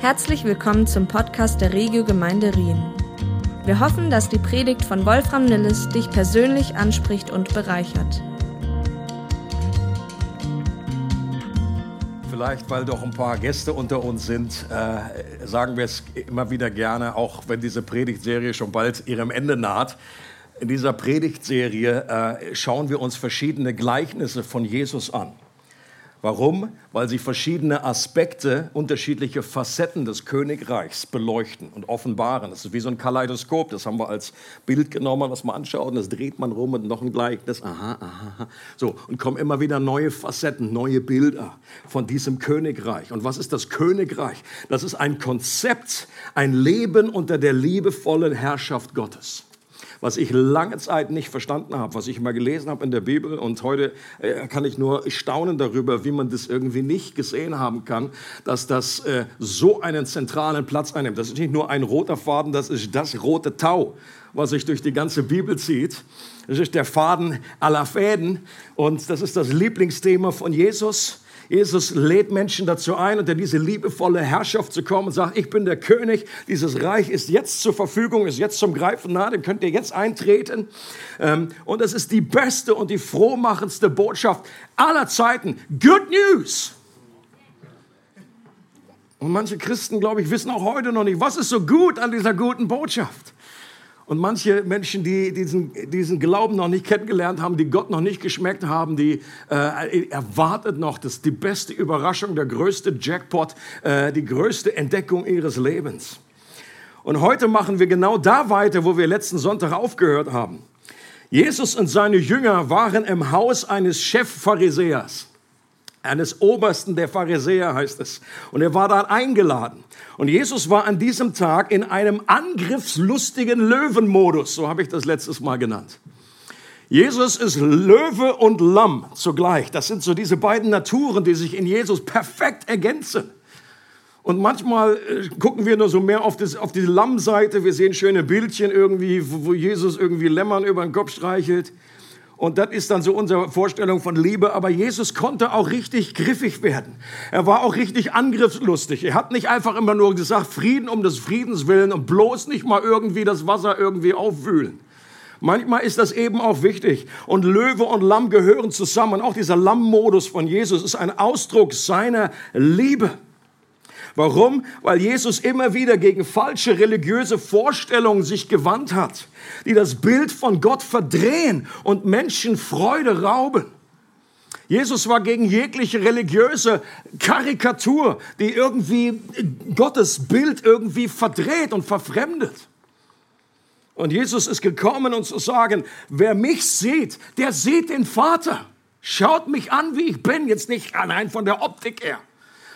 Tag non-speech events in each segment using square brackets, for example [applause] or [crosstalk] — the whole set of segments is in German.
Herzlich willkommen zum Podcast der Regio Gemeinde Rien. Wir hoffen, dass die Predigt von Wolfram Nilles dich persönlich anspricht und bereichert. Vielleicht, weil doch ein paar Gäste unter uns sind, äh, sagen wir es immer wieder gerne, auch wenn diese Predigtserie schon bald ihrem Ende naht. In dieser Predigtserie äh, schauen wir uns verschiedene Gleichnisse von Jesus an. Warum? Weil sie verschiedene Aspekte, unterschiedliche Facetten des Königreichs beleuchten und offenbaren. Das ist wie so ein Kaleidoskop, das haben wir als Bild genommen, was man anschaut, und das dreht man rum und noch ein Gleichnis, aha, aha, so, und kommen immer wieder neue Facetten, neue Bilder von diesem Königreich. Und was ist das Königreich? Das ist ein Konzept, ein Leben unter der liebevollen Herrschaft Gottes was ich lange Zeit nicht verstanden habe, was ich mal gelesen habe in der Bibel. Und heute äh, kann ich nur staunen darüber, wie man das irgendwie nicht gesehen haben kann, dass das äh, so einen zentralen Platz einnimmt. Das ist nicht nur ein roter Faden, das ist das rote Tau, was sich durch die ganze Bibel zieht. Das ist der Faden aller Fäden und das ist das Lieblingsthema von Jesus. Jesus lädt Menschen dazu ein, unter diese liebevolle Herrschaft zu kommen und sagt, ich bin der König, dieses Reich ist jetzt zur Verfügung, ist jetzt zum Greifen nah, den könnt ihr jetzt eintreten. Ähm, und es ist die beste und die frohmachendste Botschaft aller Zeiten. Good News! Und manche Christen, glaube ich, wissen auch heute noch nicht, was ist so gut an dieser guten Botschaft. Und manche Menschen, die diesen, diesen Glauben noch nicht kennengelernt haben, die Gott noch nicht geschmeckt haben, die äh, erwartet noch, das ist die beste Überraschung, der größte Jackpot, äh, die größte Entdeckung ihres Lebens. Und heute machen wir genau da weiter, wo wir letzten Sonntag aufgehört haben. Jesus und seine Jünger waren im Haus eines Chefpharisäers eines Obersten der Pharisäer heißt es. Und er war da eingeladen. Und Jesus war an diesem Tag in einem angriffslustigen Löwenmodus, so habe ich das letztes Mal genannt. Jesus ist Löwe und Lamm zugleich. Das sind so diese beiden Naturen, die sich in Jesus perfekt ergänzen. Und manchmal äh, gucken wir nur so mehr auf, das, auf die Lammseite. Wir sehen schöne Bildchen irgendwie, wo Jesus irgendwie Lämmern über den Kopf streichelt. Und das ist dann so unsere Vorstellung von Liebe. Aber Jesus konnte auch richtig griffig werden. Er war auch richtig angriffslustig. Er hat nicht einfach immer nur gesagt, Frieden um des Friedens willen und bloß nicht mal irgendwie das Wasser irgendwie aufwühlen. Manchmal ist das eben auch wichtig. Und Löwe und Lamm gehören zusammen. Auch dieser Lammmodus von Jesus ist ein Ausdruck seiner Liebe. Warum? Weil Jesus immer wieder gegen falsche religiöse Vorstellungen sich gewandt hat, die das Bild von Gott verdrehen und Menschen Freude rauben. Jesus war gegen jegliche religiöse Karikatur, die irgendwie Gottes Bild irgendwie verdreht und verfremdet. Und Jesus ist gekommen, um zu sagen, wer mich sieht, der sieht den Vater. Schaut mich an, wie ich bin, jetzt nicht allein von der Optik her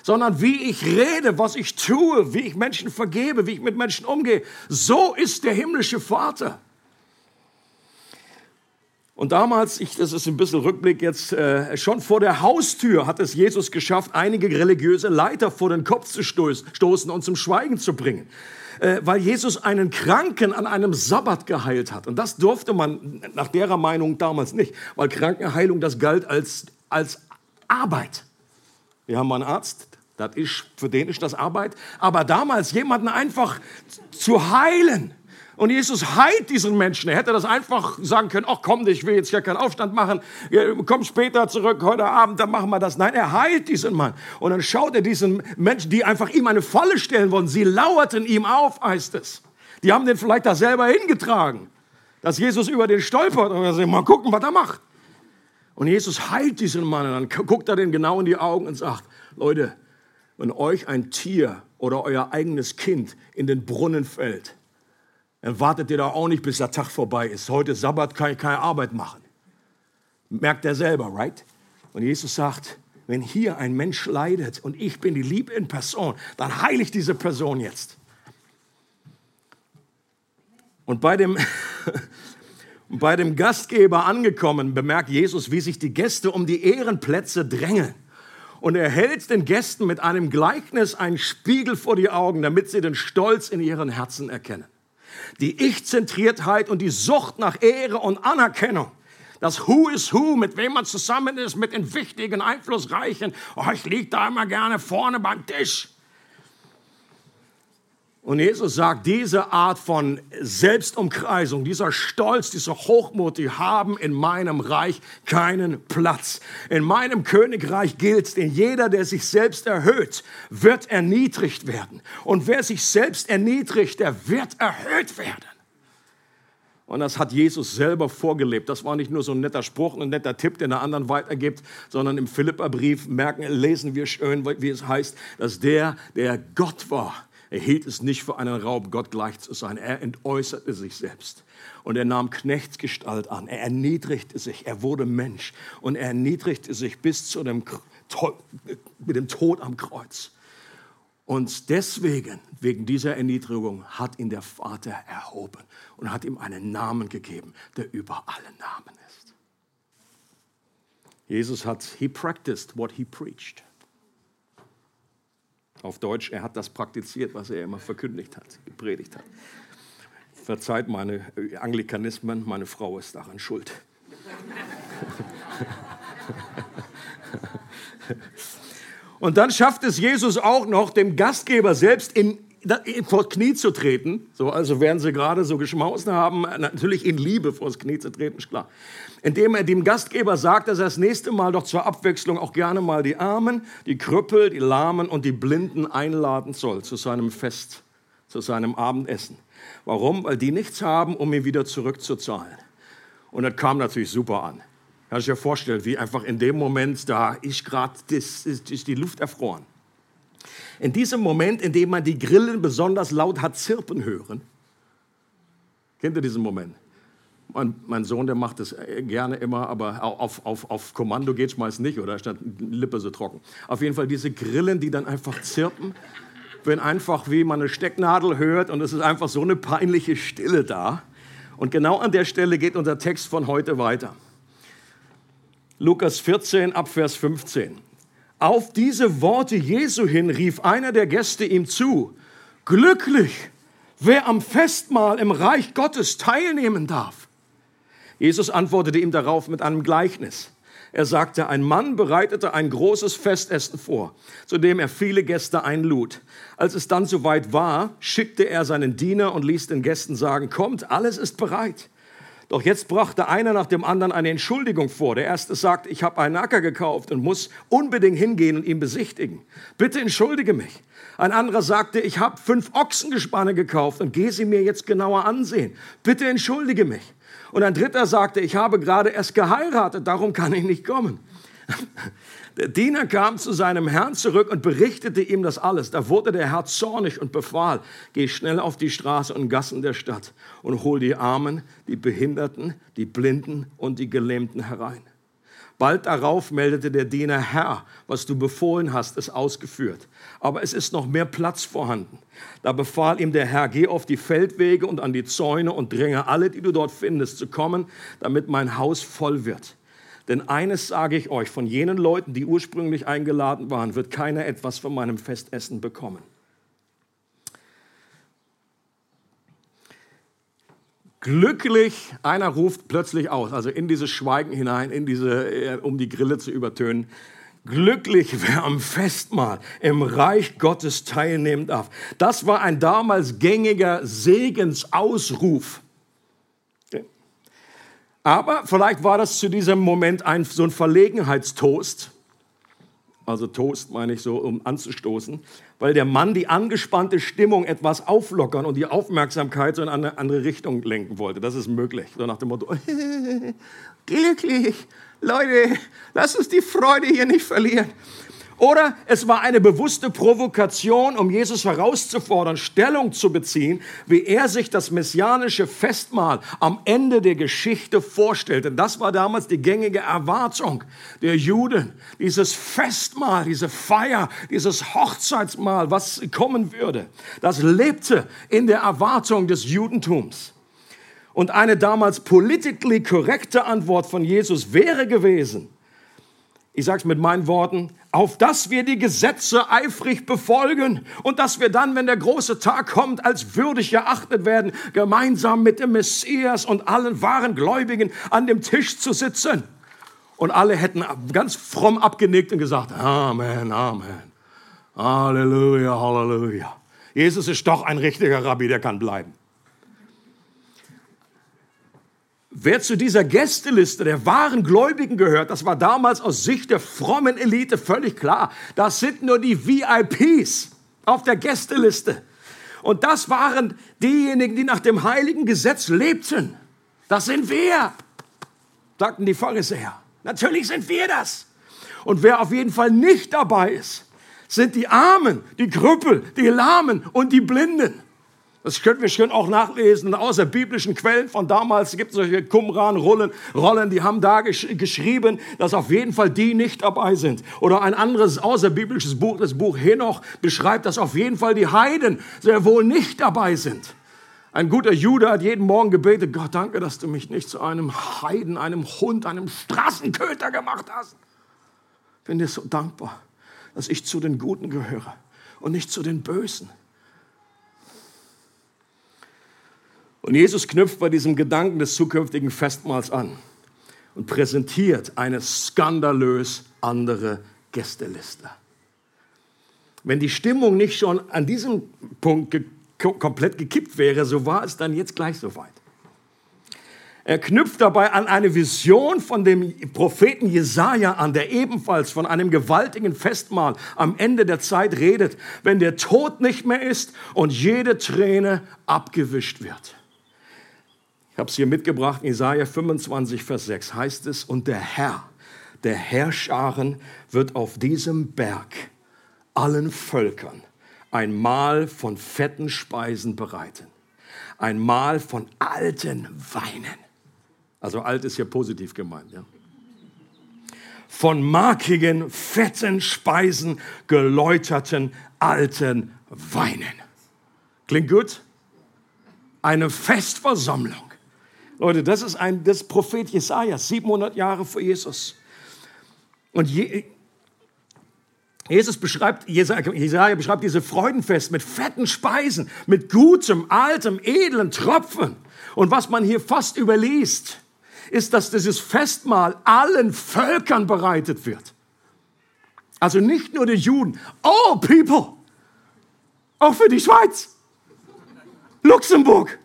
sondern wie ich rede, was ich tue, wie ich Menschen vergebe, wie ich mit Menschen umgehe. So ist der himmlische Vater. Und damals, ich, das ist ein bisschen Rückblick jetzt, äh, schon vor der Haustür hat es Jesus geschafft, einige religiöse Leiter vor den Kopf zu stoßen und zum Schweigen zu bringen. Äh, weil Jesus einen Kranken an einem Sabbat geheilt hat. Und das durfte man nach derer Meinung damals nicht, weil Krankenheilung, das galt als, als Arbeit. Wir haben einen Arzt, das ist, für den ist das Arbeit. Aber damals jemanden einfach zu heilen. Und Jesus heilt diesen Menschen. Er hätte das einfach sagen können, ach komm, ich will jetzt hier keinen Aufstand machen, komm später zurück, heute Abend, dann machen wir das. Nein, er heilt diesen Mann. Und dann schaut er diesen Menschen, die einfach ihm eine Falle stellen wollen. Sie lauerten ihm auf, heißt es. Die haben den vielleicht da selber hingetragen, dass Jesus über den stolpert und er sagt, mal gucken, was er macht. Und Jesus heilt diesen Mann und dann guckt er den genau in die Augen und sagt, Leute, wenn euch ein Tier oder euer eigenes Kind in den Brunnen fällt, dann wartet ihr da auch nicht, bis der Tag vorbei ist. Heute Sabbat kann ich keine Arbeit machen. Merkt er selber, right? Und Jesus sagt, wenn hier ein Mensch leidet und ich bin die Liebe in Person, dann heile ich diese Person jetzt. Und bei dem, [laughs] bei dem Gastgeber angekommen, bemerkt Jesus, wie sich die Gäste um die Ehrenplätze drängen und er hält den Gästen mit einem Gleichnis einen Spiegel vor die Augen, damit sie den Stolz in ihren Herzen erkennen. Die Ich-Zentriertheit und die Sucht nach Ehre und Anerkennung. Das Who is Who, mit wem man zusammen ist, mit den wichtigen, einflussreichen. Oh, ich liege da immer gerne vorne beim Tisch. Und Jesus sagt, diese Art von Selbstumkreisung, dieser Stolz, dieser Hochmut, die haben in meinem Reich keinen Platz. In meinem Königreich gilt, denn jeder, der sich selbst erhöht, wird erniedrigt werden. Und wer sich selbst erniedrigt, der wird erhöht werden. Und das hat Jesus selber vorgelebt. Das war nicht nur so ein netter Spruch, ein netter Tipp, den er anderen weitergibt, sondern im Philipperbrief merken, lesen wir schön, wie es heißt, dass der, der Gott war, er hielt es nicht für einen Raub, Gott gleich zu sein. Er entäußerte sich selbst. Und er nahm Knechtsgestalt an. Er erniedrigte sich. Er wurde Mensch. Und er erniedrigte sich bis zu dem, mit dem Tod am Kreuz. Und deswegen, wegen dieser Erniedrigung, hat ihn der Vater erhoben und hat ihm einen Namen gegeben, der über alle Namen ist. Jesus hat, he practiced what he preached. Auf Deutsch, er hat das praktiziert, was er immer verkündigt hat, gepredigt hat. Verzeiht meine Anglikanismen, meine Frau ist daran schuld. [laughs] Und dann schafft es Jesus auch noch, dem Gastgeber selbst in, vor das Knie zu treten. So, also während sie gerade so geschmaust haben, natürlich in Liebe vor das Knie zu treten, ist klar indem er dem Gastgeber sagt, dass er das nächste Mal doch zur Abwechslung auch gerne mal die Armen, die Krüppel, die Lahmen und die Blinden einladen soll zu seinem Fest, zu seinem Abendessen. Warum? Weil die nichts haben, um ihn wieder zurückzuzahlen. Und das kam natürlich super an. Kannst du dir vorstellen, wie einfach in dem Moment, da ist gerade die Luft erfroren. In diesem Moment, in dem man die Grillen besonders laut hat zirpen hören, kennt ihr diesen Moment? Mein, mein, Sohn, der macht das äh, gerne immer, aber auf, auf, auf Kommando geht es meist nicht, oder statt Lippe so trocken. Auf jeden Fall diese Grillen, die dann einfach zirpen, wenn einfach wie man eine Stecknadel hört und es ist einfach so eine peinliche Stille da. Und genau an der Stelle geht unser Text von heute weiter. Lukas 14 Abvers 15. Auf diese Worte Jesu hin rief einer der Gäste ihm zu, glücklich, wer am Festmahl im Reich Gottes teilnehmen darf. Jesus antwortete ihm darauf mit einem Gleichnis. Er sagte, ein Mann bereitete ein großes Festessen vor, zu dem er viele Gäste einlud. Als es dann soweit war, schickte er seinen Diener und ließ den Gästen sagen, kommt, alles ist bereit. Doch jetzt brachte einer nach dem anderen eine Entschuldigung vor. Der erste sagt, ich habe einen Acker gekauft und muss unbedingt hingehen und ihn besichtigen. Bitte entschuldige mich. Ein anderer sagte, ich habe fünf Ochsengespanne gekauft und gehe sie mir jetzt genauer ansehen. Bitte entschuldige mich. Und ein dritter sagte, ich habe gerade erst geheiratet, darum kann ich nicht kommen. Der Diener kam zu seinem Herrn zurück und berichtete ihm das alles. Da wurde der Herr zornig und befahl, geh schnell auf die Straße und Gassen der Stadt und hol die Armen, die Behinderten, die Blinden und die Gelähmten herein. Bald darauf meldete der Diener, Herr, was du befohlen hast, ist ausgeführt. Aber es ist noch mehr Platz vorhanden. Da befahl ihm der Herr, geh auf die Feldwege und an die Zäune und dränge alle, die du dort findest, zu kommen, damit mein Haus voll wird. Denn eines sage ich euch, von jenen Leuten, die ursprünglich eingeladen waren, wird keiner etwas von meinem Festessen bekommen. Glücklich, einer ruft plötzlich aus, also in dieses Schweigen hinein, in diese, äh, um die Grille zu übertönen. Glücklich, wer am Festmahl im Reich Gottes teilnehmen darf. Das war ein damals gängiger Segensausruf. Aber vielleicht war das zu diesem Moment ein, so ein Verlegenheitstoast. Also Toast meine ich so, um anzustoßen weil der Mann die angespannte Stimmung etwas auflockern und die Aufmerksamkeit so in eine andere Richtung lenken wollte. Das ist möglich. So nach dem Motto, [laughs] glücklich, Leute, lass uns die Freude hier nicht verlieren. Oder es war eine bewusste Provokation, um Jesus herauszufordern, Stellung zu beziehen, wie er sich das messianische Festmahl am Ende der Geschichte vorstellte. Das war damals die gängige Erwartung der Juden. Dieses Festmahl, diese Feier, dieses Hochzeitsmahl, was kommen würde. Das lebte in der Erwartung des Judentums. Und eine damals politically korrekte Antwort von Jesus wäre gewesen, ich sage es mit meinen Worten, auf dass wir die Gesetze eifrig befolgen und dass wir dann, wenn der große Tag kommt, als würdig erachtet werden, gemeinsam mit dem Messias und allen wahren Gläubigen an dem Tisch zu sitzen. Und alle hätten ganz fromm abgenickt und gesagt, Amen, Amen, Halleluja, Halleluja. Jesus ist doch ein richtiger Rabbi, der kann bleiben. Wer zu dieser Gästeliste der wahren Gläubigen gehört, das war damals aus Sicht der frommen Elite völlig klar. Das sind nur die VIPs auf der Gästeliste. Und das waren diejenigen, die nach dem heiligen Gesetz lebten. Das sind wir, sagten die Pharisäer. Natürlich sind wir das. Und wer auf jeden Fall nicht dabei ist, sind die Armen, die Krüppel, die Lahmen und die Blinden. Das können wir schön auch nachlesen aus der biblischen Quellen von damals. Es gibt solche Qumran-Rollen, Rollen, die haben da gesch geschrieben, dass auf jeden Fall die nicht dabei sind. Oder ein anderes außerbiblisches Buch, das Buch Henoch, beschreibt, dass auf jeden Fall die Heiden sehr wohl nicht dabei sind. Ein guter Jude hat jeden Morgen gebetet, Gott, danke, dass du mich nicht zu einem Heiden, einem Hund, einem Straßenköter gemacht hast. Ich bin dir so dankbar, dass ich zu den Guten gehöre und nicht zu den Bösen. Und Jesus knüpft bei diesem Gedanken des zukünftigen Festmahls an und präsentiert eine skandalös andere Gästeliste. Wenn die Stimmung nicht schon an diesem Punkt ge komplett gekippt wäre, so war es dann jetzt gleich soweit. Er knüpft dabei an eine Vision von dem Propheten Jesaja an, der ebenfalls von einem gewaltigen Festmahl am Ende der Zeit redet, wenn der Tod nicht mehr ist und jede Träne abgewischt wird. Ich habe es hier mitgebracht, Jesaja 25, Vers 6 heißt es, und der Herr, der Herrscharen wird auf diesem Berg allen Völkern ein Mahl von fetten Speisen bereiten, ein Mahl von alten Weinen. Also alt ist hier positiv gemeint, ja. Von markigen, fetten Speisen, geläuterten alten Weinen. Klingt gut? Eine Festversammlung Leute, das ist ein das Prophet Jesaja, 700 Jahre vor Jesus. Und Je, Jesus beschreibt, Jesaja beschreibt diese Freudenfest mit fetten Speisen, mit gutem, altem, edlen Tropfen. Und was man hier fast überliest, ist, dass dieses Festmahl allen Völkern bereitet wird. Also nicht nur den Juden, all people. Auch für die Schweiz, Luxemburg,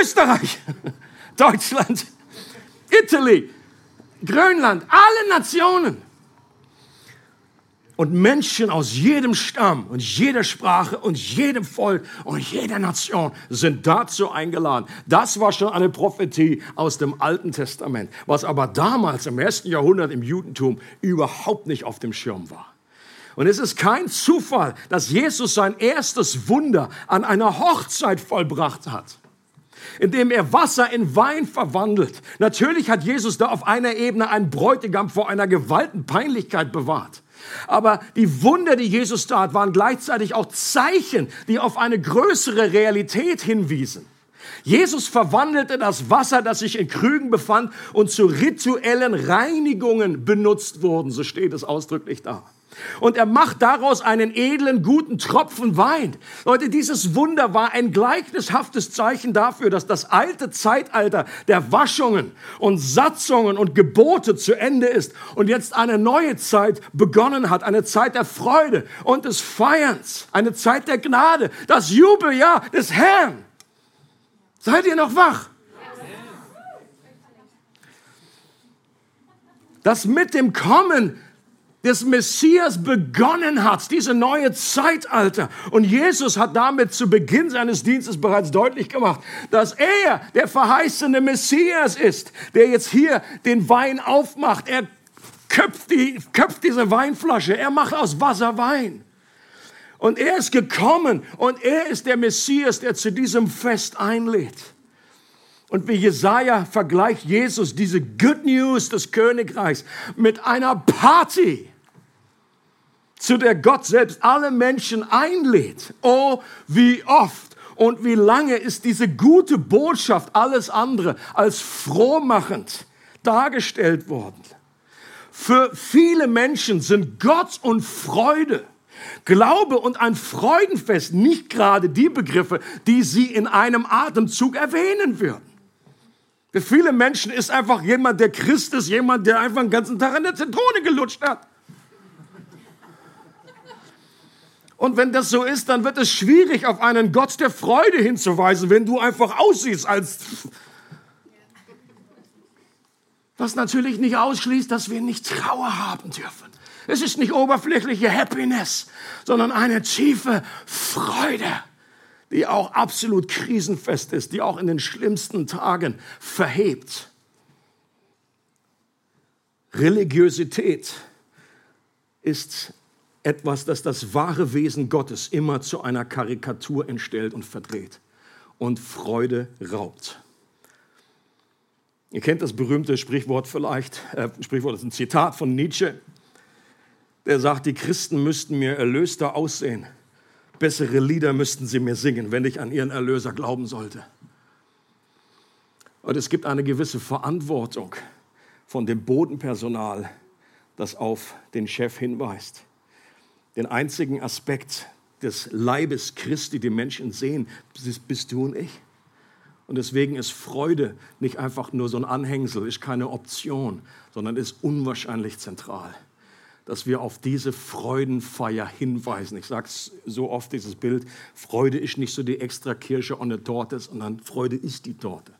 Österreich, [laughs] Deutschland, Italy, Grönland, alle Nationen. Und Menschen aus jedem Stamm und jeder Sprache und jedem Volk und jeder Nation sind dazu eingeladen. Das war schon eine Prophetie aus dem Alten Testament, was aber damals im ersten Jahrhundert im Judentum überhaupt nicht auf dem Schirm war. Und es ist kein Zufall, dass Jesus sein erstes Wunder an einer Hochzeit vollbracht hat indem er Wasser in Wein verwandelt. Natürlich hat Jesus da auf einer Ebene einen Bräutigam vor einer gewalten Peinlichkeit bewahrt. Aber die Wunder, die Jesus tat, waren gleichzeitig auch Zeichen, die auf eine größere Realität hinwiesen. Jesus verwandelte das Wasser, das sich in Krügen befand und zu rituellen Reinigungen benutzt wurden, so steht es ausdrücklich da. Und er macht daraus einen edlen, guten Tropfen Wein. Leute, dieses Wunder war ein gleichnishaftes Zeichen dafür, dass das alte Zeitalter der Waschungen und Satzungen und Gebote zu Ende ist und jetzt eine neue Zeit begonnen hat. Eine Zeit der Freude und des Feierns. Eine Zeit der Gnade. Das Jubeljahr des Herrn. Seid ihr noch wach? Das mit dem Kommen des Messias begonnen hat, diese neue Zeitalter. Und Jesus hat damit zu Beginn seines Dienstes bereits deutlich gemacht, dass er der verheißene Messias ist, der jetzt hier den Wein aufmacht. Er köpft, die, köpft diese Weinflasche, er macht aus Wasser Wein. Und er ist gekommen und er ist der Messias, der zu diesem Fest einlädt. Und wie Jesaja vergleicht Jesus diese Good News des Königreichs mit einer Party zu der Gott selbst alle Menschen einlädt. Oh, wie oft und wie lange ist diese gute Botschaft alles andere als frohmachend dargestellt worden. Für viele Menschen sind Gott und Freude, Glaube und ein Freudenfest nicht gerade die Begriffe, die sie in einem Atemzug erwähnen würden. Für viele Menschen ist einfach jemand, der Christ ist, jemand, der einfach den ganzen Tag an der Zitrone gelutscht hat. Und wenn das so ist, dann wird es schwierig, auf einen Gott der Freude hinzuweisen, wenn du einfach aussiehst als... Was natürlich nicht ausschließt, dass wir nicht Trauer haben dürfen. Es ist nicht oberflächliche Happiness, sondern eine tiefe Freude, die auch absolut krisenfest ist, die auch in den schlimmsten Tagen verhebt. Religiosität ist etwas, das das wahre Wesen Gottes immer zu einer Karikatur entstellt und verdreht und Freude raubt. Ihr kennt das berühmte Sprichwort vielleicht, äh, Sprichwort ist ein Zitat von Nietzsche, der sagt, die Christen müssten mir erlöster aussehen, bessere Lieder müssten sie mir singen, wenn ich an ihren Erlöser glauben sollte. Und es gibt eine gewisse Verantwortung von dem Bodenpersonal, das auf den Chef hinweist. Den einzigen Aspekt des Leibes Christi, den Menschen sehen, bist du und ich. Und deswegen ist Freude nicht einfach nur so ein Anhängsel, ist keine Option, sondern ist unwahrscheinlich zentral, dass wir auf diese Freudenfeier hinweisen. Ich sage so oft dieses Bild, Freude ist nicht so die extra Kirsche und eine Torte, sondern Freude ist die Torte.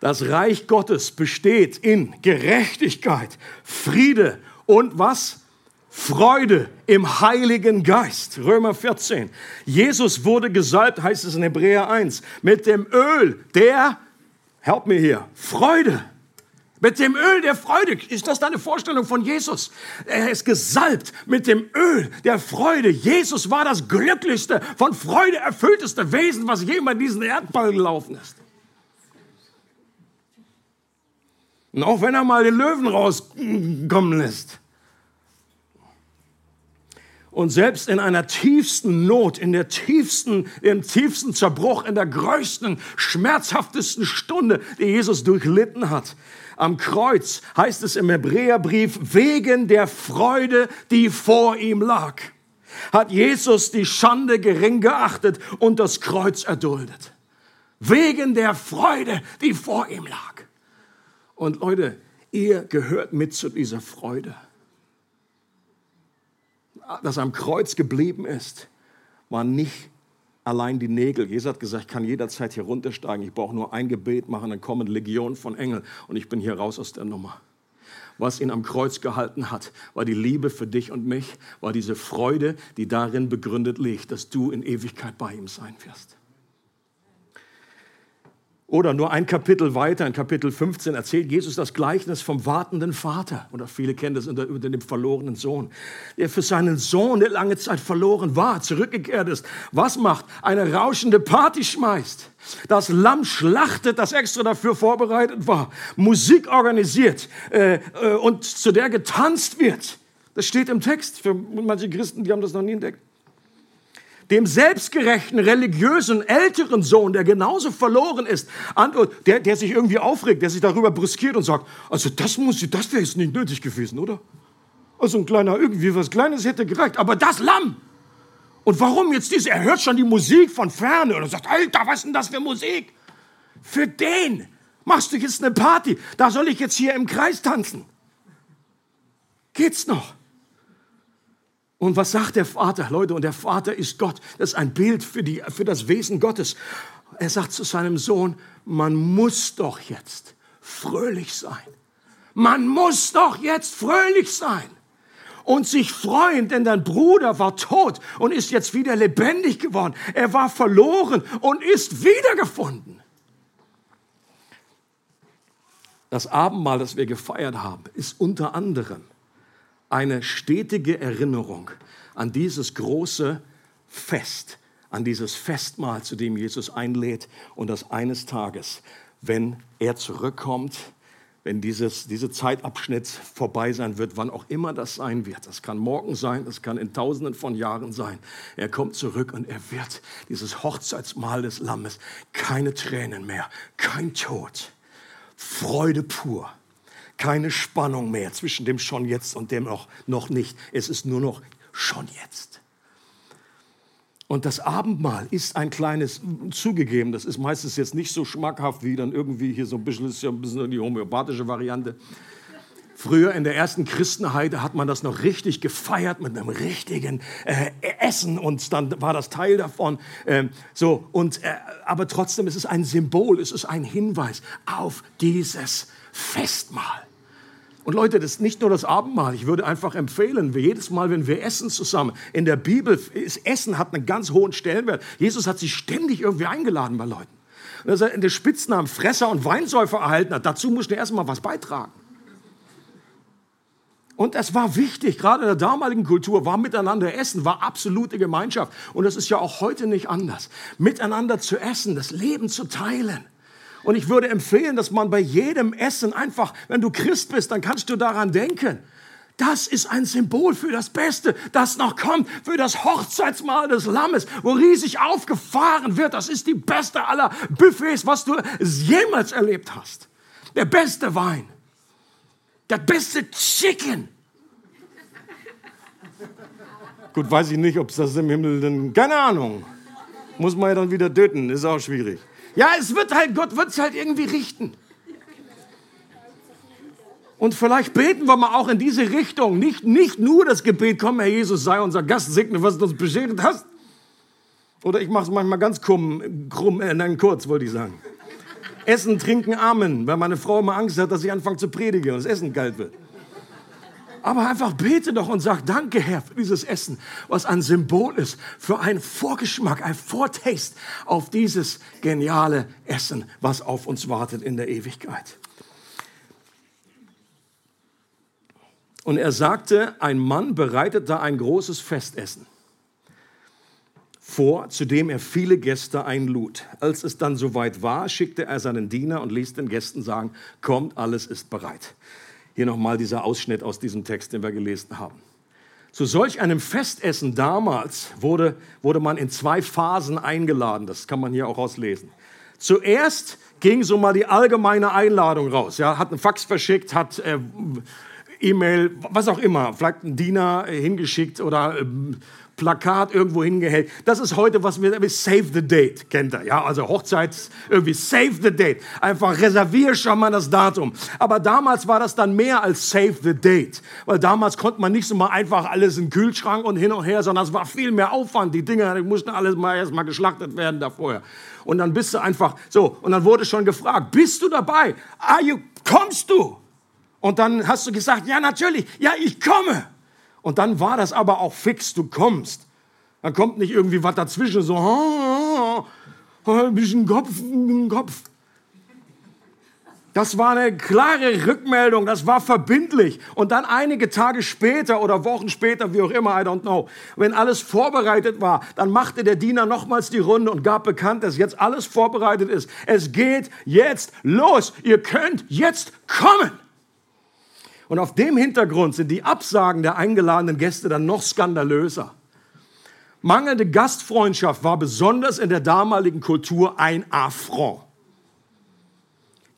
Das Reich Gottes besteht in Gerechtigkeit, Friede und was? Freude im Heiligen Geist. Römer 14. Jesus wurde gesalbt, heißt es in Hebräer 1, mit dem Öl der, help mir hier, Freude. Mit dem Öl der Freude. Ist das deine Vorstellung von Jesus? Er ist gesalbt mit dem Öl der Freude. Jesus war das glücklichste, von Freude erfüllteste Wesen, was jemals diesen Erdball gelaufen ist. Und auch wenn er mal den Löwen rauskommen lässt. Und selbst in einer tiefsten Not, in der tiefsten, im tiefsten Zerbruch, in der größten, schmerzhaftesten Stunde, die Jesus durchlitten hat, am Kreuz heißt es im Hebräerbrief, wegen der Freude, die vor ihm lag, hat Jesus die Schande gering geachtet und das Kreuz erduldet. Wegen der Freude, die vor ihm lag. Und Leute, ihr gehört mit zu dieser Freude. Das am Kreuz geblieben ist, waren nicht allein die Nägel. Jesus hat gesagt, ich kann jederzeit hier runtersteigen. Ich brauche nur ein Gebet machen, dann kommen Legionen von Engeln und ich bin hier raus aus der Nummer. Was ihn am Kreuz gehalten hat, war die Liebe für dich und mich, war diese Freude, die darin begründet liegt, dass du in Ewigkeit bei ihm sein wirst. Oder nur ein Kapitel weiter, in Kapitel 15, erzählt Jesus das Gleichnis vom wartenden Vater. Oder viele kennen das unter, unter dem verlorenen Sohn, der für seinen Sohn, der lange Zeit verloren war, zurückgekehrt ist. Was macht? Eine rauschende Party schmeißt. Das Lamm schlachtet, das extra dafür vorbereitet war. Musik organisiert äh, äh, und zu der getanzt wird. Das steht im Text. Für manche Christen, die haben das noch nie entdeckt dem selbstgerechten, religiösen, älteren Sohn, der genauso verloren ist, der, der sich irgendwie aufregt, der sich darüber brüskiert und sagt, also das muss, das wäre jetzt nicht nötig gewesen, oder? Also ein kleiner, irgendwie was Kleines hätte gereicht, aber das Lamm! Und warum jetzt diese? Er hört schon die Musik von ferne und sagt, Alter, was ist denn das für Musik? Für den machst du jetzt eine Party. Da soll ich jetzt hier im Kreis tanzen. Geht's noch? Und was sagt der Vater? Leute, und der Vater ist Gott. Das ist ein Bild für, die, für das Wesen Gottes. Er sagt zu seinem Sohn, man muss doch jetzt fröhlich sein. Man muss doch jetzt fröhlich sein und sich freuen, denn dein Bruder war tot und ist jetzt wieder lebendig geworden. Er war verloren und ist wiedergefunden. Das Abendmahl, das wir gefeiert haben, ist unter anderem eine stetige Erinnerung an dieses große Fest, an dieses Festmahl, zu dem Jesus einlädt und das eines Tages, wenn er zurückkommt, wenn dieses, dieser Zeitabschnitt vorbei sein wird, wann auch immer das sein wird. Das kann morgen sein, das kann in tausenden von Jahren sein. Er kommt zurück und er wird dieses Hochzeitsmahl des Lammes, keine Tränen mehr, kein Tod, Freude pur keine Spannung mehr zwischen dem schon jetzt und dem noch, noch nicht. Es ist nur noch schon jetzt. Und das Abendmahl ist ein kleines, zugegeben, das ist meistens jetzt nicht so schmackhaft wie dann irgendwie hier so ein bisschen, ist ja ein bisschen die homöopathische Variante. Früher in der ersten Christenheit hat man das noch richtig gefeiert mit einem richtigen äh, Essen und dann war das Teil davon. Äh, so und äh, aber trotzdem ist es ein Symbol, es ist ein Hinweis auf dieses Festmahl. Und Leute, das ist nicht nur das Abendmahl. Ich würde einfach empfehlen, jedes Mal, wenn wir essen zusammen, in der Bibel, ist Essen hat einen ganz hohen Stellenwert. Jesus hat sich ständig irgendwie eingeladen bei Leuten. Und dass er den Spitznamen Fresser und Weinsäufer erhalten hat, dazu musste er erstmal was beitragen. Und es war wichtig, gerade in der damaligen Kultur war miteinander essen, war absolute Gemeinschaft. Und das ist ja auch heute nicht anders. Miteinander zu essen, das Leben zu teilen. Und ich würde empfehlen, dass man bei jedem Essen einfach, wenn du Christ bist, dann kannst du daran denken. Das ist ein Symbol für das Beste, das noch kommt, für das Hochzeitsmahl des Lammes, wo riesig aufgefahren wird. Das ist die beste aller Buffets, was du jemals erlebt hast. Der beste Wein, der beste Chicken. Gut, weiß ich nicht, ob es das im Himmel denn, keine Ahnung. Muss man ja dann wieder töten, ist auch schwierig. Ja, es wird halt, Gott wird es halt irgendwie richten. Und vielleicht beten wir mal auch in diese Richtung. Nicht, nicht nur das Gebet, komm, Herr Jesus, sei unser Gast, segne, was du uns beschert hast. Oder ich mache es manchmal ganz krumm, krumm äh, nein, kurz, wollte ich sagen. Essen, trinken, Amen, weil meine Frau immer Angst hat, dass ich anfange zu predigen und das Essen kalt wird. Aber einfach bete doch und sag Danke, Herr, für dieses Essen, was ein Symbol ist, für einen Vorgeschmack, ein Foretaste auf dieses geniale Essen, was auf uns wartet in der Ewigkeit. Und er sagte, ein Mann bereitet da ein großes Festessen vor, zu dem er viele Gäste einlud. Als es dann soweit war, schickte er seinen Diener und ließ den Gästen sagen, kommt, alles ist bereit. Hier nochmal dieser Ausschnitt aus diesem Text, den wir gelesen haben. Zu solch einem Festessen damals wurde, wurde man in zwei Phasen eingeladen. Das kann man hier auch auslesen. Zuerst ging so mal die allgemeine Einladung raus. Ja, hat einen Fax verschickt, hat äh, E-Mail, was auch immer, vielleicht einen Diener hingeschickt oder äh, Plakat irgendwo hingehängt. Das ist heute, was wir Save the Date kennt ihr. Ja, also Hochzeits irgendwie Save the Date. Einfach reservier schon mal das Datum. Aber damals war das dann mehr als Save the Date, weil damals konnte man nicht so mal einfach alles in den Kühlschrank und hin und her, sondern es war viel mehr Aufwand. Die Dinger mussten alles mal erst mal geschlachtet werden da vorher. Und dann bist du einfach so und dann wurde schon gefragt, bist du dabei? Are you, kommst du? Und dann hast du gesagt, ja natürlich, ja ich komme. Und dann war das aber auch fix, du kommst. Da kommt nicht irgendwie was dazwischen, so, oh, oh, ein bisschen Kopf, ein Kopf. Das war eine klare Rückmeldung, das war verbindlich. Und dann einige Tage später oder Wochen später, wie auch immer, I don't know, wenn alles vorbereitet war, dann machte der Diener nochmals die Runde und gab bekannt, dass jetzt alles vorbereitet ist. Es geht jetzt los. Ihr könnt jetzt kommen. Und auf dem Hintergrund sind die Absagen der eingeladenen Gäste dann noch skandalöser. Mangelnde Gastfreundschaft war besonders in der damaligen Kultur ein Affront.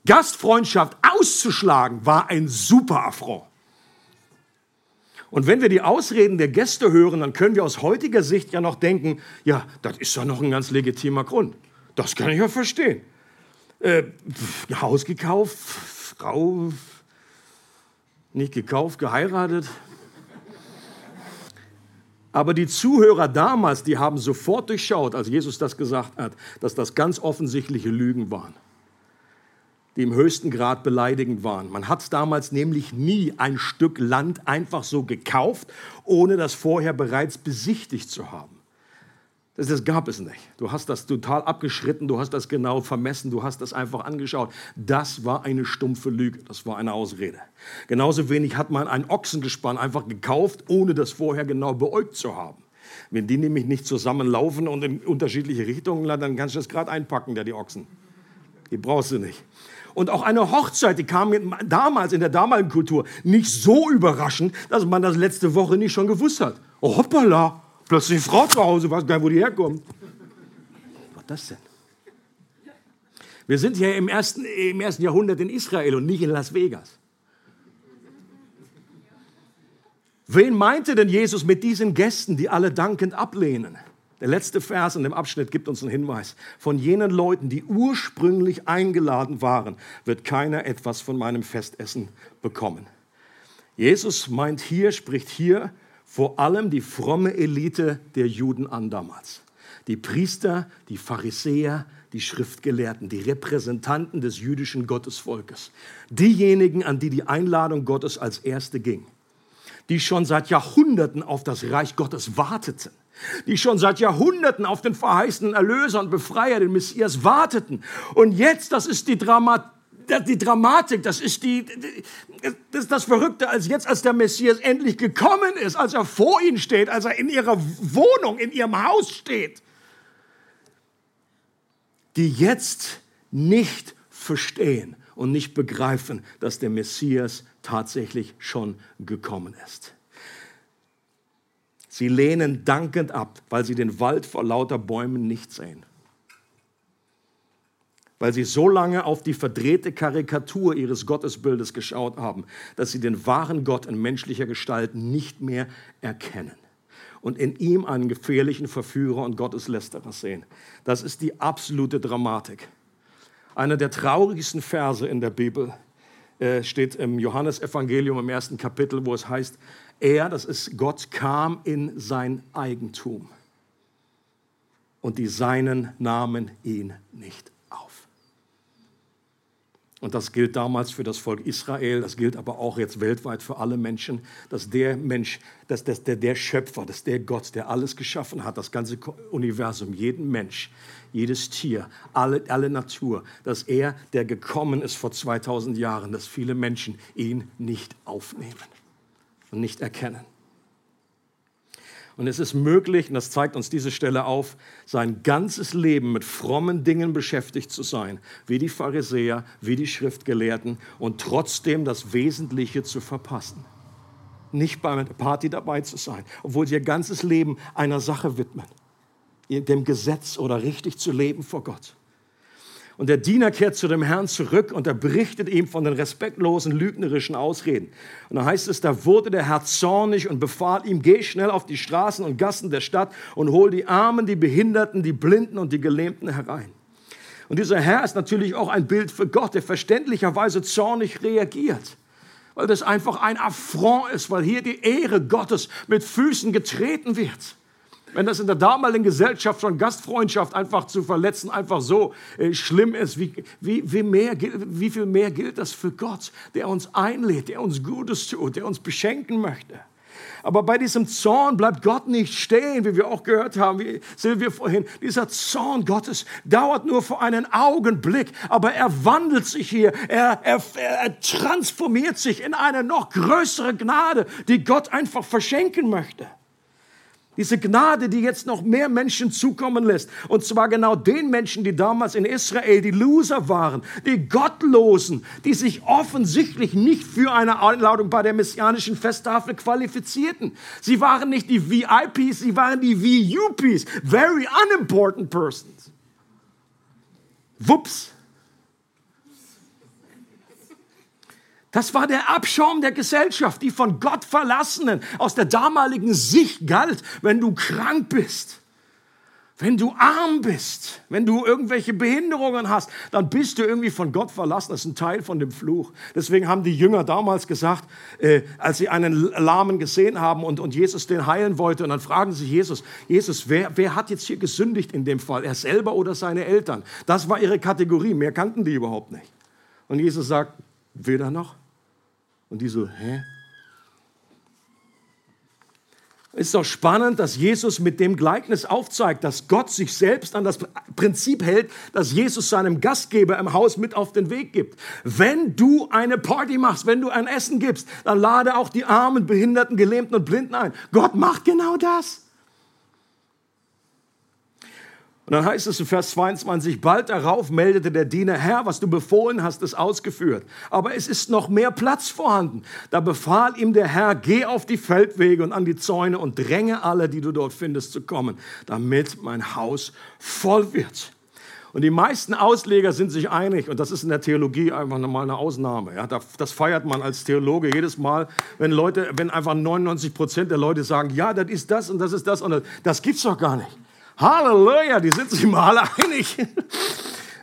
Gastfreundschaft auszuschlagen war ein super Affront. Und wenn wir die Ausreden der Gäste hören, dann können wir aus heutiger Sicht ja noch denken, ja, das ist ja noch ein ganz legitimer Grund. Das kann ich ja verstehen. Äh, Haus gekauft, Frau nicht gekauft, geheiratet. Aber die Zuhörer damals, die haben sofort durchschaut, als Jesus das gesagt hat, dass das ganz offensichtliche Lügen waren, die im höchsten Grad beleidigend waren. Man hat damals nämlich nie ein Stück Land einfach so gekauft, ohne das vorher bereits besichtigt zu haben. Das, das gab es nicht. Du hast das total abgeschritten, du hast das genau vermessen, du hast das einfach angeschaut. Das war eine stumpfe Lüge, das war eine Ausrede. Genauso wenig hat man ein Ochsengespann einfach gekauft, ohne das vorher genau beäugt zu haben. Wenn die nämlich nicht zusammenlaufen und in unterschiedliche Richtungen, dann kannst du das gerade einpacken, der die Ochsen. Die brauchst du nicht. Und auch eine Hochzeit, die kam damals in der damaligen Kultur nicht so überraschend, dass man das letzte Woche nicht schon gewusst hat. Oh, hoppala, Plötzlich Frau zu Hause, weiß gar nicht, wo die herkommt. Was ist das denn? Wir sind ja im ersten, im ersten Jahrhundert in Israel und nicht in Las Vegas. Wen meinte denn Jesus mit diesen Gästen, die alle dankend ablehnen? Der letzte Vers in dem Abschnitt gibt uns einen Hinweis. Von jenen Leuten, die ursprünglich eingeladen waren, wird keiner etwas von meinem Festessen bekommen. Jesus meint hier, spricht hier vor allem die fromme Elite der Juden an damals. Die Priester, die Pharisäer, die Schriftgelehrten, die Repräsentanten des jüdischen Gottesvolkes. Diejenigen, an die die Einladung Gottes als erste ging. Die schon seit Jahrhunderten auf das Reich Gottes warteten. Die schon seit Jahrhunderten auf den verheißenen Erlöser und Befreier, den Messias, warteten. Und jetzt, das ist die Dramatik, die Dramatik, das ist die, das ist das Verrückte, als jetzt, als der Messias endlich gekommen ist, als er vor ihnen steht, als er in ihrer Wohnung, in ihrem Haus steht die jetzt nicht verstehen und nicht begreifen, dass der Messias tatsächlich schon gekommen ist. Sie lehnen dankend ab, weil sie den Wald vor lauter Bäumen nicht sehen. Weil sie so lange auf die verdrehte Karikatur ihres Gottesbildes geschaut haben, dass sie den wahren Gott in menschlicher Gestalt nicht mehr erkennen und in ihm einen gefährlichen Verführer und Gotteslästerer sehen. Das ist die absolute Dramatik. Einer der traurigsten Verse in der Bibel äh, steht im Johannesevangelium im ersten Kapitel, wo es heißt, er, das ist Gott, kam in sein Eigentum und die Seinen nahmen ihn nicht und das gilt damals für das Volk Israel, das gilt aber auch jetzt weltweit für alle Menschen, dass der Mensch, dass, dass der, der Schöpfer, dass der Gott, der alles geschaffen hat, das ganze Universum, jeden Mensch, jedes Tier, alle, alle Natur, dass er, der gekommen ist vor 2000 Jahren, dass viele Menschen ihn nicht aufnehmen und nicht erkennen. Und es ist möglich, und das zeigt uns diese Stelle auf, sein ganzes Leben mit frommen Dingen beschäftigt zu sein, wie die Pharisäer, wie die Schriftgelehrten, und trotzdem das Wesentliche zu verpassen. Nicht bei einer Party dabei zu sein, obwohl sie ihr ganzes Leben einer Sache widmen, dem Gesetz oder richtig zu leben vor Gott. Und der Diener kehrt zu dem Herrn zurück und er berichtet ihm von den respektlosen, lügnerischen Ausreden. Und da heißt es, da wurde der Herr zornig und befahl ihm, geh schnell auf die Straßen und Gassen der Stadt und hol die Armen, die Behinderten, die Blinden und die Gelähmten herein. Und dieser Herr ist natürlich auch ein Bild für Gott, der verständlicherweise zornig reagiert weil das einfach ein Affront ist, weil hier die Ehre Gottes mit Füßen getreten wird. Wenn das in der damaligen Gesellschaft schon Gastfreundschaft einfach zu verletzen einfach so äh, schlimm ist, wie, wie, wie, mehr, wie viel mehr gilt das für Gott, der uns einlädt, der uns Gutes tut, der uns beschenken möchte. Aber bei diesem Zorn bleibt Gott nicht stehen, wie wir auch gehört haben, wie Silvia vorhin. Dieser Zorn Gottes dauert nur für einen Augenblick, aber er wandelt sich hier, er, er, er transformiert sich in eine noch größere Gnade, die Gott einfach verschenken möchte. Diese Gnade, die jetzt noch mehr Menschen zukommen lässt. Und zwar genau den Menschen, die damals in Israel die Loser waren, die Gottlosen, die sich offensichtlich nicht für eine Einladung bei der messianischen Festtafel qualifizierten. Sie waren nicht die VIPs, sie waren die VUPs, very unimportant persons. Wups. Das war der Abschaum der Gesellschaft, die von Gott verlassenen, aus der damaligen Sicht galt, wenn du krank bist, wenn du arm bist, wenn du irgendwelche Behinderungen hast, dann bist du irgendwie von Gott verlassen. Das ist ein Teil von dem Fluch. Deswegen haben die Jünger damals gesagt, äh, als sie einen Lahmen gesehen haben und, und Jesus den heilen wollte, und dann fragen sie Jesus, Jesus, wer, wer hat jetzt hier gesündigt in dem Fall? Er selber oder seine Eltern? Das war ihre Kategorie. Mehr kannten die überhaupt nicht. Und Jesus sagt, weder noch. Und die so, hä? ist doch spannend, dass Jesus mit dem Gleichnis aufzeigt, dass Gott sich selbst an das Prinzip hält, dass Jesus seinem Gastgeber im Haus mit auf den Weg gibt. Wenn du eine Party machst, wenn du ein Essen gibst, dann lade auch die Armen, Behinderten, Gelähmten und Blinden ein. Gott macht genau das. Und dann heißt es in Vers 22, bald darauf meldete der Diener, Herr, was du befohlen hast, ist ausgeführt. Aber es ist noch mehr Platz vorhanden. Da befahl ihm der Herr, geh auf die Feldwege und an die Zäune und dränge alle, die du dort findest, zu kommen, damit mein Haus voll wird. Und die meisten Ausleger sind sich einig, und das ist in der Theologie einfach mal eine Ausnahme. Ja, das feiert man als Theologe jedes Mal, wenn Leute, wenn einfach 99 Prozent der Leute sagen, ja, das ist das und das ist das und das, das gibt's doch gar nicht. Halleluja, die sind sich mal alle einig.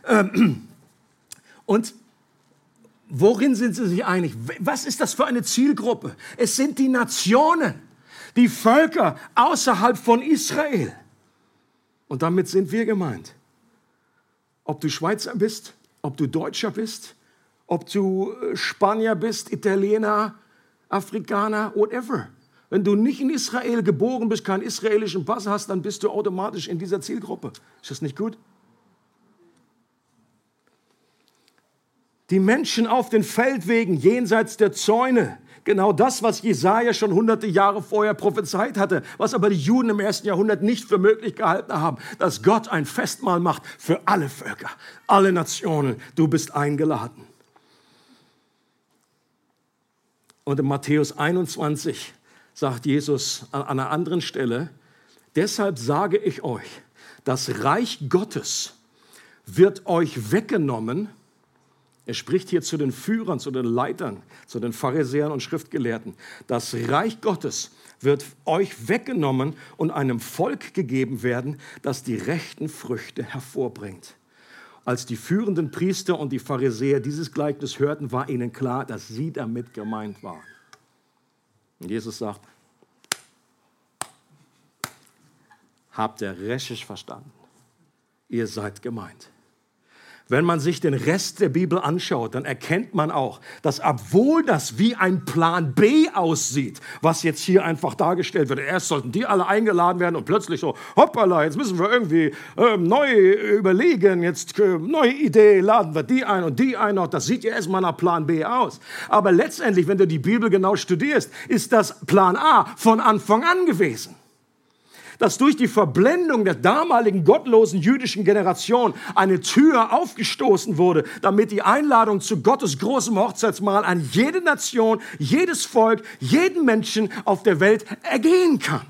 Ähm, und worin sind sie sich einig? Was ist das für eine Zielgruppe? Es sind die Nationen, die Völker außerhalb von Israel. Und damit sind wir gemeint. Ob du Schweizer bist, ob du Deutscher bist, ob du äh, Spanier bist, Italiener, Afrikaner, whatever. Wenn du nicht in Israel geboren bist, keinen israelischen Pass hast, dann bist du automatisch in dieser Zielgruppe. Ist das nicht gut? Die Menschen auf den Feldwegen jenseits der Zäune, genau das, was Jesaja schon hunderte Jahre vorher prophezeit hatte, was aber die Juden im ersten Jahrhundert nicht für möglich gehalten haben, dass Gott ein Festmahl macht für alle Völker, alle Nationen. Du bist eingeladen. Und in Matthäus 21 sagt Jesus an einer anderen Stelle, deshalb sage ich euch, das Reich Gottes wird euch weggenommen. Er spricht hier zu den Führern, zu den Leitern, zu den Pharisäern und Schriftgelehrten. Das Reich Gottes wird euch weggenommen und einem Volk gegeben werden, das die rechten Früchte hervorbringt. Als die führenden Priester und die Pharisäer dieses Gleichnis hörten, war ihnen klar, dass sie damit gemeint waren. Und Jesus sagt, habt ihr richtig verstanden. Ihr seid gemeint. Wenn man sich den Rest der Bibel anschaut, dann erkennt man auch, dass obwohl das wie ein Plan B aussieht, was jetzt hier einfach dargestellt wird, erst sollten die alle eingeladen werden und plötzlich so, hoppala, jetzt müssen wir irgendwie äh, neu überlegen, jetzt äh, neue Idee, laden wir die ein und die ein noch, das sieht ja erstmal nach Plan B aus. Aber letztendlich, wenn du die Bibel genau studierst, ist das Plan A von Anfang an gewesen dass durch die Verblendung der damaligen gottlosen jüdischen Generation eine Tür aufgestoßen wurde, damit die Einladung zu Gottes großem Hochzeitsmahl an jede Nation, jedes Volk, jeden Menschen auf der Welt ergehen kann.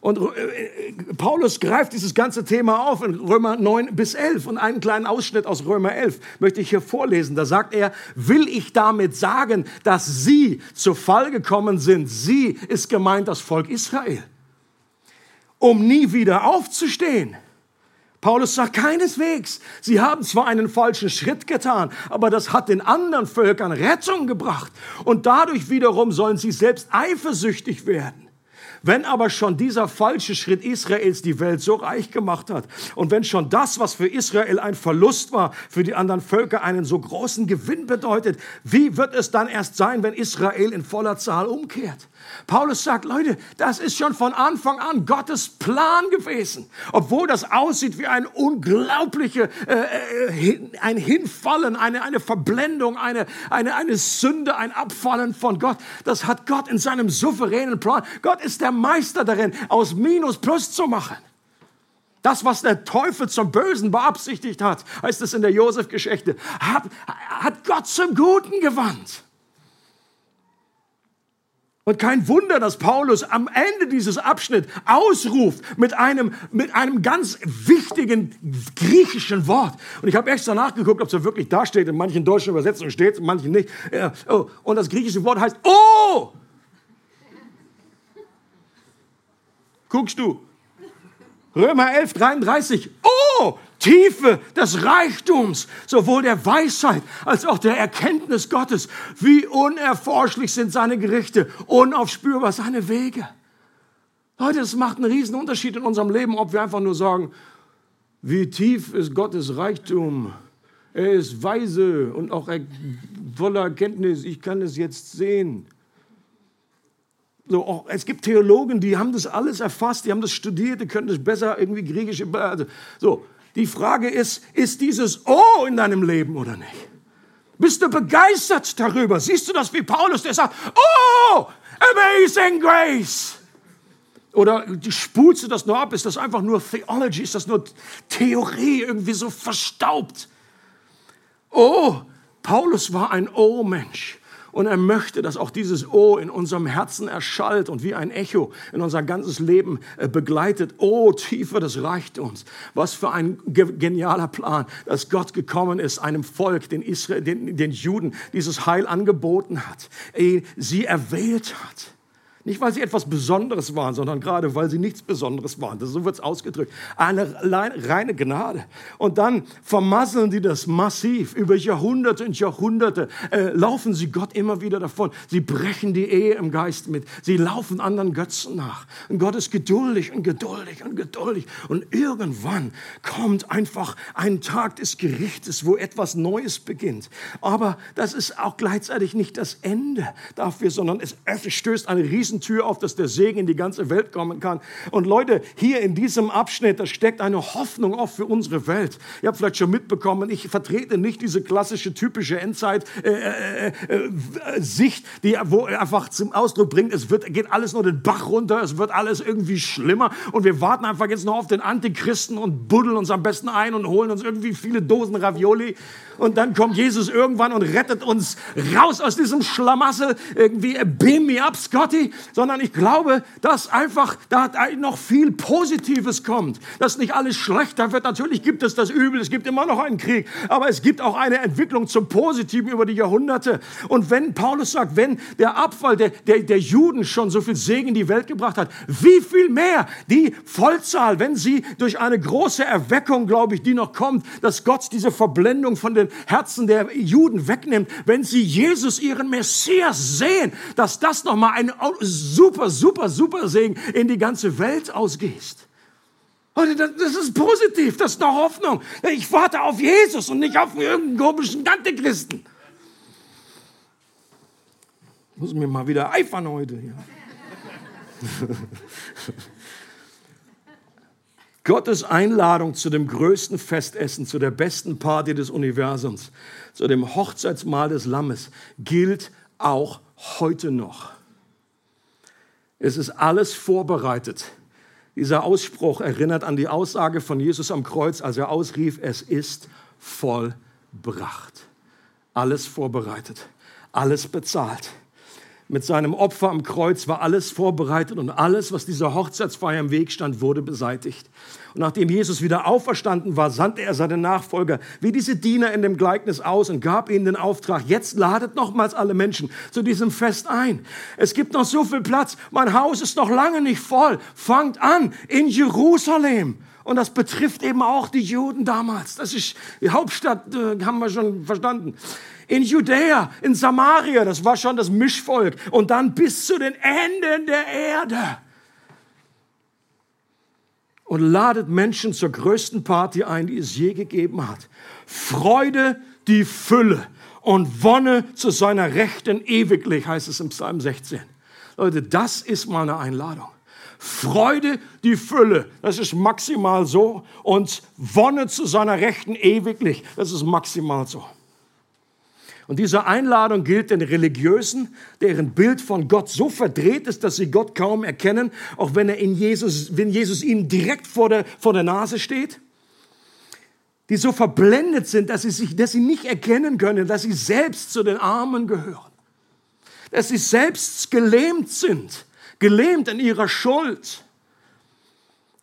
Und äh, Paulus greift dieses ganze Thema auf in Römer 9 bis 11 und einen kleinen Ausschnitt aus Römer 11 möchte ich hier vorlesen. Da sagt er, will ich damit sagen, dass sie zu Fall gekommen sind? Sie ist gemeint das Volk Israel um nie wieder aufzustehen. Paulus sagt keineswegs, sie haben zwar einen falschen Schritt getan, aber das hat den anderen Völkern Rettung gebracht und dadurch wiederum sollen sie selbst eifersüchtig werden. Wenn aber schon dieser falsche Schritt Israels die Welt so reich gemacht hat und wenn schon das, was für Israel ein Verlust war, für die anderen Völker einen so großen Gewinn bedeutet, wie wird es dann erst sein, wenn Israel in voller Zahl umkehrt? Paulus sagt, Leute, das ist schon von Anfang an Gottes Plan gewesen. Obwohl das aussieht wie ein unglaubliche, äh, äh ein Hinfallen, eine, eine Verblendung, eine, eine, eine Sünde, ein Abfallen von Gott. Das hat Gott in seinem souveränen Plan. Gott ist der Meister darin, aus Minus Plus zu machen. Das, was der Teufel zum Bösen beabsichtigt hat, heißt es in der Josef-Geschichte, hat, hat Gott zum Guten gewandt. Und kein Wunder, dass Paulus am Ende dieses Abschnitts ausruft mit einem, mit einem ganz wichtigen griechischen Wort. Und ich habe extra nachgeguckt, ob es wirklich da steht. In manchen deutschen Übersetzungen steht es, in manchen nicht. Oh, und das griechische Wort heißt Oh! Guckst du? Römer 11, 33. Oh! Tiefe des Reichtums, sowohl der Weisheit als auch der Erkenntnis Gottes. Wie unerforschlich sind seine Gerichte, unaufspürbar seine Wege. Leute, es macht einen riesen Unterschied in unserem Leben, ob wir einfach nur sagen, wie tief ist Gottes Reichtum. Er ist weise und auch voller Erkenntnis. Ich kann es jetzt sehen. So, auch, es gibt Theologen, die haben das alles erfasst, die haben das studiert, die können das besser irgendwie griechisch. Also, so, die Frage ist, ist dieses O in deinem Leben oder nicht? Bist du begeistert darüber? Siehst du das wie Paulus, der sagt, oh, amazing grace. Oder spulst du das nur ab? Ist das einfach nur Theology? Ist das nur Theorie, irgendwie so verstaubt? Oh, Paulus war ein Oh-Mensch. Und er möchte, dass auch dieses O in unserem Herzen erschallt und wie ein Echo in unser ganzes Leben äh, begleitet. Oh, Tiefe des Reichtums. Was für ein genialer Plan, dass Gott gekommen ist, einem Volk, den, Israel, den, den Juden, dieses Heil angeboten hat, sie erwählt hat Nicht, weil sie etwas Besonderes waren, sondern gerade, weil sie nichts Besonderes waren. Das, so wird es ausgedrückt. Eine reine Gnade. Und dann vermasseln die das massiv. Über Jahrhunderte und Jahrhunderte äh, laufen sie Gott immer wieder davon. Sie brechen die Ehe im Geist mit. Sie laufen anderen Götzen nach. Und Gott ist geduldig und geduldig und geduldig. Und irgendwann kommt einfach ein Tag des Gerichtes, wo etwas Neues beginnt. Aber das ist auch gleichzeitig nicht das Ende dafür, sondern es stößt eine Riesentür auf, dass der Segen in die ganze Welt kommen kann. Und Leute, hier in diesem Abschnitt, da steckt eine Hoffnung auch für unsere Welt. Ihr habt vielleicht schon mitbekommen, ich vertrete nicht diese klassische, typische Endzeit-Sicht, äh, äh, äh, die wo einfach zum Ausdruck bringt, es wird, geht alles nur den Bach runter, es wird alles irgendwie schlimmer und wir warten einfach jetzt noch auf den Antichristen und buddeln uns am besten ein und holen uns irgendwie viele Dosen Ravioli und dann kommt Jesus irgendwann und rettet uns raus aus diesem Schlamassel, irgendwie beam me up, Scotty, sondern ich glaube, dass einfach da noch viel Positives kommt, dass nicht alles schlechter wird. Natürlich gibt es das Übel, es gibt immer noch einen Krieg, aber es gibt auch eine Entwicklung zum Positiven über die Jahrhunderte. Und wenn Paulus sagt, wenn der Abfall der, der, der Juden schon so viel Segen in die Welt gebracht hat, wie viel mehr die Vollzahl, wenn sie durch eine große Erweckung, glaube ich, die noch kommt, dass Gott diese Verblendung von den Herzen der Juden wegnimmt, wenn sie Jesus, ihren Messias, sehen, dass das nochmal ein super, super, super Segen in die ganze Welt ausgeht. Und das ist positiv, das ist eine Hoffnung. Ich warte auf Jesus und nicht auf irgendeinen komischen Antichristen. Muss mir mal wieder eifern heute. Ja. [laughs] Gottes Einladung zu dem größten Festessen, zu der besten Party des Universums, zu dem Hochzeitsmahl des Lammes, gilt auch heute noch. Es ist alles vorbereitet. Dieser Ausspruch erinnert an die Aussage von Jesus am Kreuz, als er ausrief, es ist vollbracht. Alles vorbereitet, alles bezahlt. Mit seinem Opfer am Kreuz war alles vorbereitet und alles, was dieser Hochzeitsfeier im Weg stand, wurde beseitigt. Und nachdem Jesus wieder auferstanden war, sandte er seine Nachfolger wie diese Diener in dem Gleichnis aus und gab ihnen den Auftrag, jetzt ladet nochmals alle Menschen zu diesem Fest ein. Es gibt noch so viel Platz, mein Haus ist noch lange nicht voll. Fangt an in Jerusalem. Und das betrifft eben auch die Juden damals. Das ist die Hauptstadt, äh, haben wir schon verstanden in Judäa, in Samaria, das war schon das Mischvolk, und dann bis zu den Enden der Erde. Und ladet Menschen zur größten Party ein, die es je gegeben hat. Freude, die Fülle und Wonne zu seiner Rechten ewiglich, heißt es im Psalm 16. Leute, das ist mal eine Einladung. Freude, die Fülle, das ist maximal so. Und Wonne zu seiner Rechten ewiglich, das ist maximal so. Und diese Einladung gilt den Religiösen, deren Bild von Gott so verdreht ist, dass sie Gott kaum erkennen, auch wenn er in Jesus, wenn Jesus ihnen direkt vor der, vor der Nase steht. Die so verblendet sind, dass sie sich, dass sie nicht erkennen können, dass sie selbst zu den Armen gehören. Dass sie selbst gelähmt sind, gelähmt in ihrer Schuld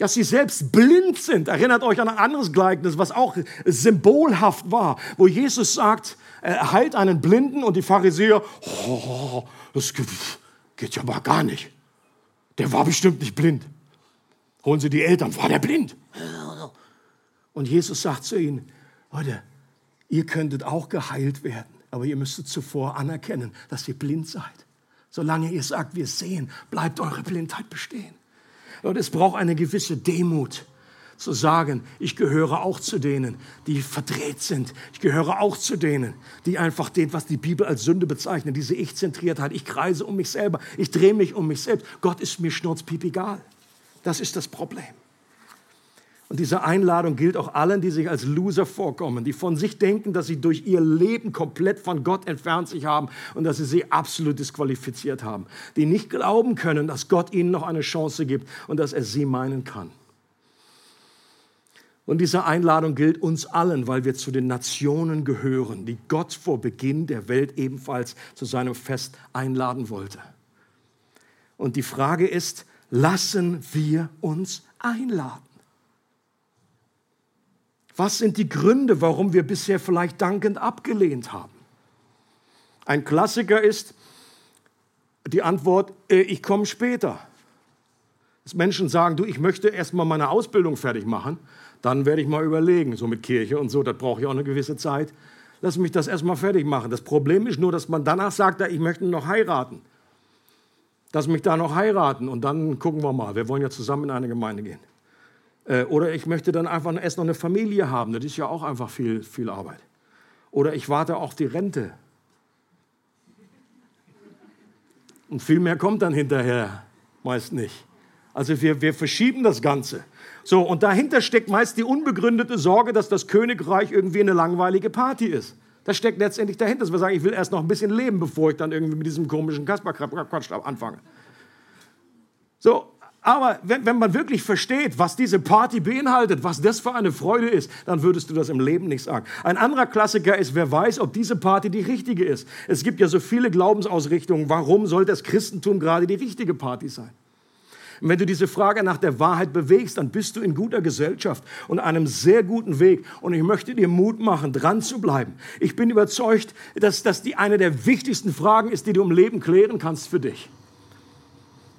dass sie selbst blind sind. Erinnert euch an ein anderes Gleichnis, was auch symbolhaft war, wo Jesus sagt, er heilt einen Blinden und die Pharisäer, oh, das geht ja mal gar nicht. Der war bestimmt nicht blind. Holen Sie die Eltern, war der blind? Und Jesus sagt zu ihnen, Leute, ihr könntet auch geheilt werden, aber ihr müsstet zuvor anerkennen, dass ihr blind seid. Solange ihr sagt, wir sehen, bleibt eure Blindheit bestehen. Und es braucht eine gewisse Demut zu sagen, ich gehöre auch zu denen, die verdreht sind. Ich gehöre auch zu denen, die einfach den, was die Bibel als Sünde bezeichnet, diese Ich-Zentriertheit. Ich kreise um mich selber, ich drehe mich um mich selbst. Gott ist mir schnurzpiep egal. Das ist das Problem. Und diese Einladung gilt auch allen, die sich als Loser vorkommen, die von sich denken, dass sie durch ihr Leben komplett von Gott entfernt sich haben und dass sie sie absolut disqualifiziert haben, die nicht glauben können, dass Gott ihnen noch eine Chance gibt und dass er sie meinen kann. Und diese Einladung gilt uns allen, weil wir zu den Nationen gehören, die Gott vor Beginn der Welt ebenfalls zu seinem Fest einladen wollte. Und die Frage ist, lassen wir uns einladen? Was sind die Gründe, warum wir bisher vielleicht dankend abgelehnt haben? Ein Klassiker ist, die Antwort, äh, ich komme später. Dass Menschen sagen, du, ich möchte erst mal meine Ausbildung fertig machen, dann werde ich mal überlegen, so mit Kirche und so, das brauche ich auch eine gewisse Zeit. Lass mich das erst mal fertig machen. Das Problem ist nur, dass man danach sagt, ich möchte noch heiraten. Lass mich da noch heiraten und dann gucken wir mal. Wir wollen ja zusammen in eine Gemeinde gehen. Äh, oder ich möchte dann einfach erst noch eine Familie haben. Das ist ja auch einfach viel, viel Arbeit. Oder ich warte auf die Rente. Und viel mehr kommt dann hinterher meist nicht. Also wir, wir verschieben das Ganze. So, und dahinter steckt meist die unbegründete Sorge, dass das Königreich irgendwie eine langweilige Party ist. Das steckt letztendlich dahinter, dass wir sagen, ich will erst noch ein bisschen leben, bevor ich dann irgendwie mit diesem komischen Kasperquatsch anfange. So, aber wenn, wenn man wirklich versteht, was diese Party beinhaltet, was das für eine Freude ist, dann würdest du das im Leben nicht sagen. Ein anderer Klassiker ist, wer weiß, ob diese Party die richtige ist. Es gibt ja so viele Glaubensausrichtungen. Warum soll das Christentum gerade die richtige Party sein? Und wenn du diese Frage nach der Wahrheit bewegst, dann bist du in guter Gesellschaft und einem sehr guten Weg. Und ich möchte dir Mut machen, dran zu bleiben. Ich bin überzeugt, dass das die eine der wichtigsten Fragen ist, die du im Leben klären kannst für dich.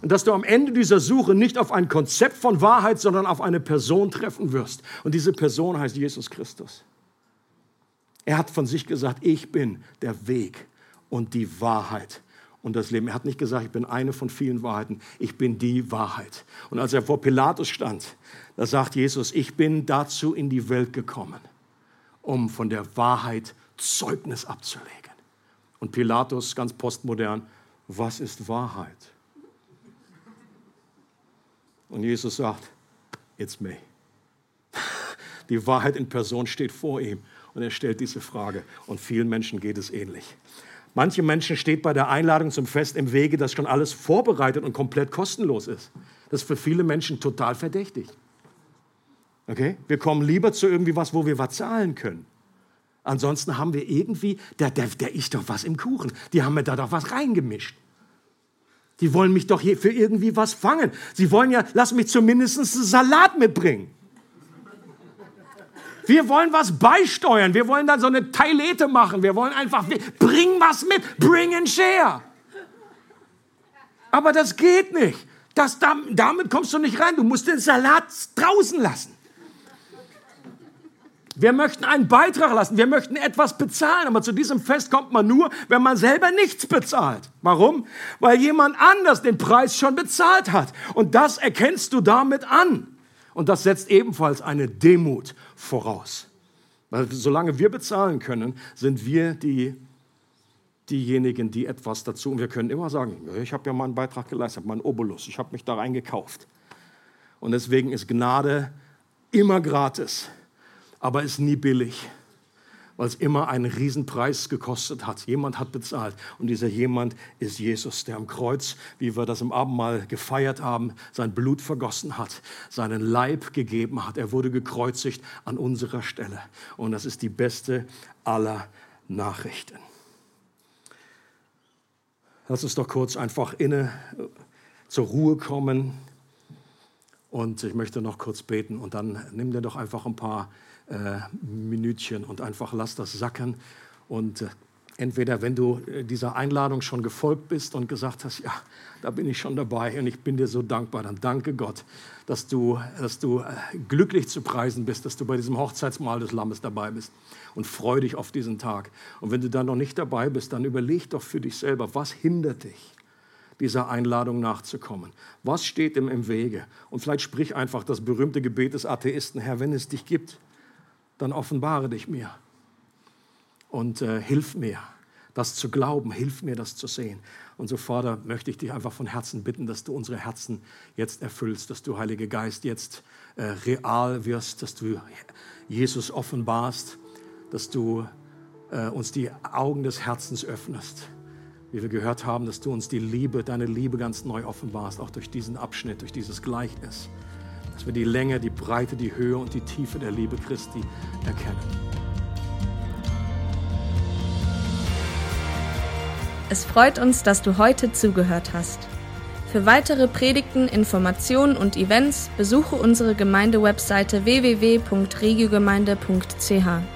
Und dass du am Ende dieser Suche nicht auf ein Konzept von Wahrheit, sondern auf eine Person treffen wirst. Und diese Person heißt Jesus Christus. Er hat von sich gesagt, ich bin der Weg und die Wahrheit und das Leben. Er hat nicht gesagt, ich bin eine von vielen Wahrheiten, ich bin die Wahrheit. Und als er vor Pilatus stand, da sagt Jesus, ich bin dazu in die Welt gekommen, um von der Wahrheit Zeugnis abzulegen. Und Pilatus, ganz postmodern, was ist Wahrheit? Und Jesus sagt, it's me. [laughs] Die Wahrheit in Person steht vor ihm und er stellt diese Frage. Und vielen Menschen geht es ähnlich. Manche Menschen steht bei der Einladung zum Fest im Wege, dass schon alles vorbereitet und komplett kostenlos ist. Das ist für viele Menschen total verdächtig. Okay? Wir kommen lieber zu irgendwie was, wo wir was zahlen können. Ansonsten haben wir irgendwie, der, der, der ist doch was im Kuchen. Die haben mir da doch was reingemischt. Die wollen mich doch hier für irgendwie was fangen. Sie wollen ja, lass mich zumindest einen Salat mitbringen. Wir wollen was beisteuern. Wir wollen dann so eine Teilete machen. Wir wollen einfach, bring was mit. Bring and share. Aber das geht nicht. Das, damit kommst du nicht rein. Du musst den Salat draußen lassen. Wir möchten einen Beitrag lassen, wir möchten etwas bezahlen, aber zu diesem Fest kommt man nur, wenn man selber nichts bezahlt. Warum? Weil jemand anders den Preis schon bezahlt hat. Und das erkennst du damit an. Und das setzt ebenfalls eine Demut voraus. Weil solange wir bezahlen können, sind wir die, diejenigen, die etwas dazu. Und wir können immer sagen, ich habe ja meinen Beitrag geleistet, meinen Obolus, ich habe mich da reingekauft. Und deswegen ist Gnade immer gratis, aber ist nie billig weil es immer einen Riesenpreis gekostet hat. Jemand hat bezahlt. Und dieser jemand ist Jesus, der am Kreuz, wie wir das im Abendmahl gefeiert haben, sein Blut vergossen hat, seinen Leib gegeben hat. Er wurde gekreuzigt an unserer Stelle. Und das ist die beste aller Nachrichten. Lass uns doch kurz einfach inne zur Ruhe kommen. Und ich möchte noch kurz beten und dann nimm dir doch einfach ein paar äh, Minütchen und einfach lass das sacken. Und äh, entweder, wenn du äh, dieser Einladung schon gefolgt bist und gesagt hast, ja, da bin ich schon dabei und ich bin dir so dankbar, dann danke Gott, dass du, dass du äh, glücklich zu preisen bist, dass du bei diesem Hochzeitsmahl des Lammes dabei bist und freu dich auf diesen Tag. Und wenn du da noch nicht dabei bist, dann überleg doch für dich selber, was hindert dich? dieser Einladung nachzukommen. Was steht ihm im Wege? Und vielleicht sprich einfach das berühmte Gebet des Atheisten, Herr, wenn es dich gibt, dann offenbare dich mir und äh, hilf mir, das zu glauben, hilf mir, das zu sehen. Und so, Vater, möchte ich dich einfach von Herzen bitten, dass du unsere Herzen jetzt erfüllst, dass du, Heiliger Geist, jetzt äh, real wirst, dass du Jesus offenbarst, dass du äh, uns die Augen des Herzens öffnest. Wie wir gehört haben, dass du uns die Liebe, deine Liebe ganz neu offenbarst, auch durch diesen Abschnitt, durch dieses Gleichnis dass wir die Länge, die Breite, die Höhe und die Tiefe der Liebe Christi erkennen. Es freut uns, dass du heute zugehört hast. Für weitere Predigten, Informationen und Events besuche unsere Gemeindewebseite www.regiogemeinde.ch.